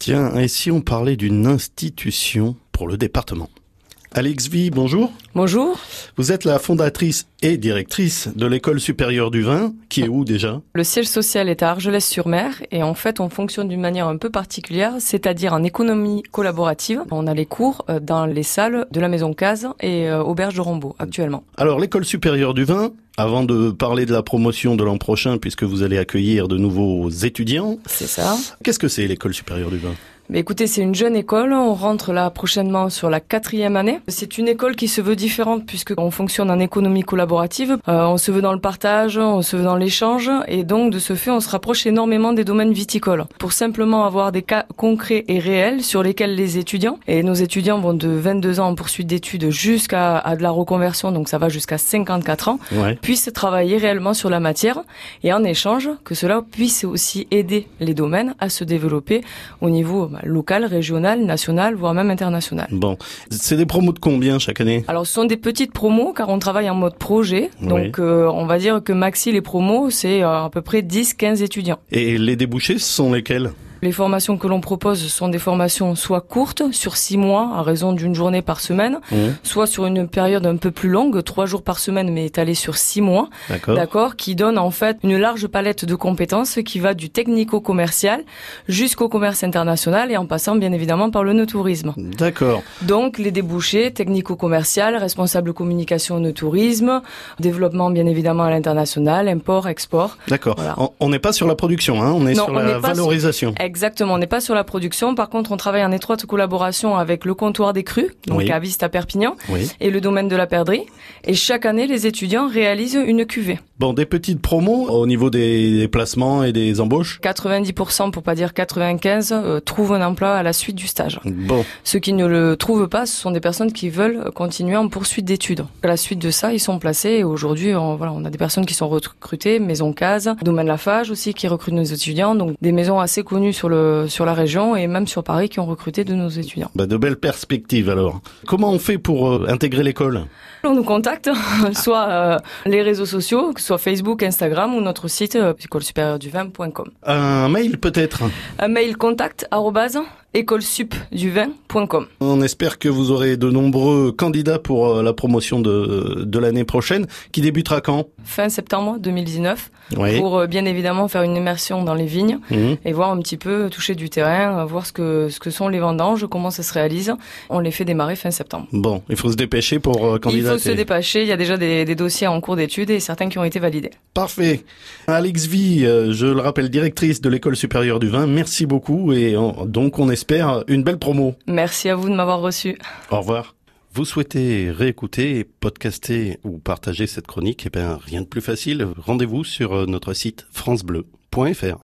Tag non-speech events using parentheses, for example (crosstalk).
Tiens, et si on parlait d'une institution pour le département? Alex V, bonjour. Bonjour. Vous êtes la fondatrice et directrice de l'école supérieure du vin, qui est où déjà? Le siège social est à Argelès-sur-Mer et en fait on fonctionne d'une manière un peu particulière, c'est-à-dire en économie collaborative. On a les cours euh, dans les salles de la Maison Case et euh, Auberge de Rombaud actuellement. Alors l'école supérieure du vin, avant de parler de la promotion de l'an prochain, puisque vous allez accueillir de nouveaux étudiants. C'est ça. Qu'est-ce que c'est l'école supérieure du vin? Mais écoutez, c'est une jeune école. On rentre là prochainement sur la quatrième année. C'est une école qui se veut différente puisque on fonctionne en économie collaborative. Euh, on se veut dans le partage, on se veut dans l'échange, et donc de ce fait, on se rapproche énormément des domaines viticoles pour simplement avoir des cas concrets et réels sur lesquels les étudiants et nos étudiants vont de 22 ans en poursuite d'études jusqu'à de la reconversion, donc ça va jusqu'à 54 ans, Ouais. Puissent travailler réellement sur la matière et en échange que cela puisse aussi aider les domaines à se développer au niveau bah, local, régional, national, voire même international. Bon, c'est des promos de combien chaque année? Alors ce sont des petites promos car on travaille en mode projet. Oui. Donc euh, on va dire que maxi les promos c'est euh, à peu près 10-15 étudiants. Et les débouchés, ce sont lesquels? Les formations que l'on propose sont des formations soit courtes, sur six mois, à raison d'une journée par semaine, Mmh, soit sur une période un peu plus longue, trois jours par semaine, mais étalée sur six mois, D'accord. d'accord, qui donne en fait une large palette de compétences qui va du technico-commercial jusqu'au commerce international et en passant bien évidemment par le no tourisme. D'accord. Donc les débouchés technico-commercial, responsable communication no tourisme, développement bien évidemment à l'international, import, export. D'accord. Voilà. On- n'est pas sur la production, hein, on est Non, sur on la sur- valorisation. Exactement, on n'est pas sur la production. Par contre, on travaille en étroite collaboration avec le comptoir des crus, donc Oui. à Vista Perpignan, Oui. et le domaine de la perdrix. Et chaque année, les étudiants réalisent une cuvée. Bon, des petites promos au niveau des, des placements et des embauches 90%, pour pas dire 95, euh, trouvent un emploi à la suite du stage. Bon, Ceux qui ne le trouvent pas, ce sont des personnes qui veulent continuer en poursuite d'études. À la suite de ça, ils sont placés et aujourd'hui, on, voilà, on a des personnes qui sont recrutées, Maison Case, Domaine Lafage aussi qui recrute nos étudiants, donc des maisons assez connues sur le sur la région et même sur Paris qui ont recruté de nos étudiants. bah de belles perspectives alors. Comment on fait pour euh, intégrer l'école? On nous contacte, (laughs) soit euh, les réseaux sociaux, que ce soit Facebook, Instagram ou notre site euh, écolesupérieurduvin.com. Un mail peut-être? Un mail contact arrobase écolesupduvin.com. On espère que vous aurez de nombreux candidats pour euh, la promotion de, de l'année prochaine, qui débutera quand? Fin septembre 2019 Oui. pour euh, bien évidemment faire une immersion dans les vignes Mhm. et voir un petit peu toucher du terrain, voir ce que ce que sont les vendanges, comment ça se réalise. On les fait démarrer fin septembre. Bon, il faut se dépêcher pour euh, Il candidater. faut se dépêcher, il y a déjà des, des dossiers en cours d'études et certains qui ont été validés. Parfait. Alex V, euh, je le rappelle, directrice de l'école supérieure du vin, merci beaucoup et on- donc on espère une belle promo. Merci à vous de m'avoir reçu. Au revoir. Vous souhaitez réécouter, podcaster ou partager cette chronique? Eh bien, rien de plus facile. Rendez-vous sur euh, notre site francebleu.fr.